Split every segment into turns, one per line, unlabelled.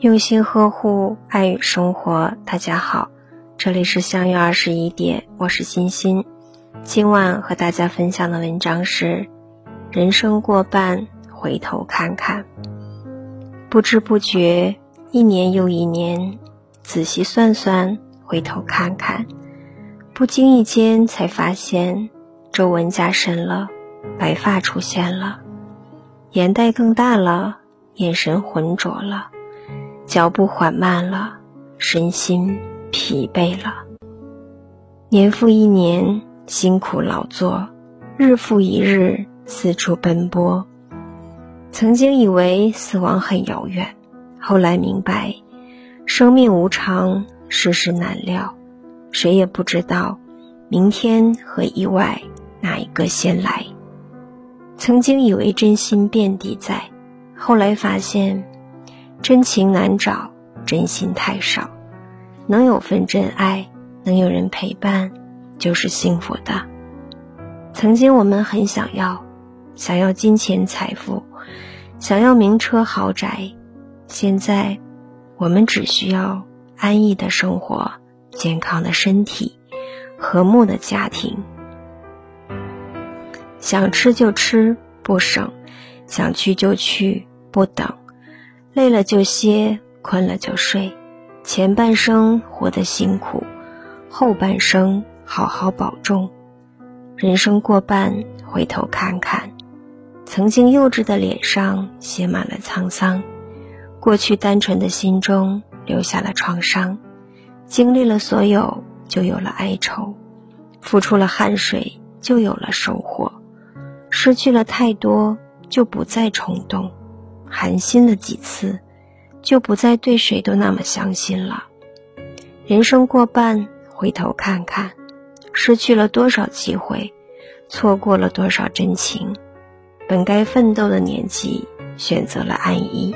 用心呵护，爱与生活。大家好，这里是相约二十一点，我是欣欣。今晚和大家分享的文章是：人生过半，回头看看。不知不觉，一年又一年，仔细算算，回头看看，不经意间才发现，皱纹加深了，白发出现了，眼袋更大了，眼神浑浊了。脚步缓慢了，身心疲惫了。年复一年，辛苦劳作，日复一日，四处奔波。曾经以为死亡很遥远，后来明白，生命无常，世事难料，谁也不知道明天和意外哪一个先来。曾经以为真心遍地在，后来发现。真情难找，真心太少。能有份真爱，能有人陪伴，就是幸福的。曾经我们很想要，想要金钱财富，想要名车豪宅。现在，我们只需要安逸的生活，健康的身体，和睦的家庭。想吃就吃，不省；想去就去，不等。累了就歇，困了就睡，前半生活得辛苦，后半生好好保重。人生过半，回头看看，曾经幼稚的脸上写满了沧桑，过去单纯的心中留下了创伤。经历了所有，就有了哀愁；付出了汗水，就有了收获；失去了太多，就不再冲动。寒心了几次，就不再对谁都那么相信了。人生过半，回头看看，失去了多少机会，错过了多少真情。本该奋斗的年纪，选择了安逸，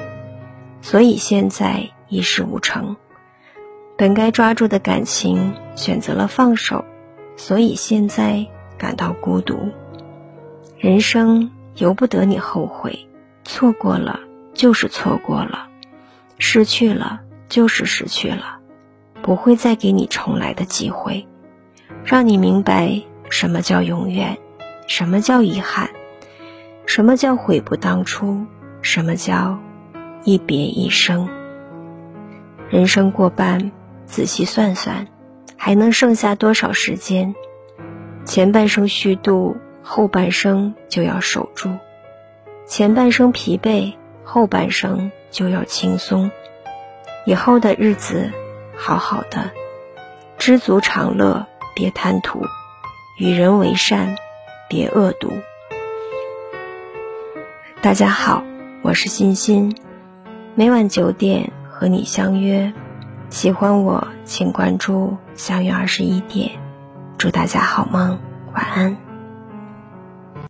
所以现在一事无成；本该抓住的感情，选择了放手，所以现在感到孤独。人生由不得你后悔。错过了就是错过了，失去了就是失去了，不会再给你重来的机会，让你明白什么叫永远，什么叫遗憾，什么叫悔不当初，什么叫一别一生。人生过半，仔细算算，还能剩下多少时间？前半生虚度，后半生就要守住。前半生疲惫，后半生就要轻松。以后的日子，好好的，知足常乐，别贪图；与人为善，别恶毒。大家好，我是欣欣，每晚九点和你相约。喜欢我，请关注“相约二十一点”。祝大家好梦，晚安。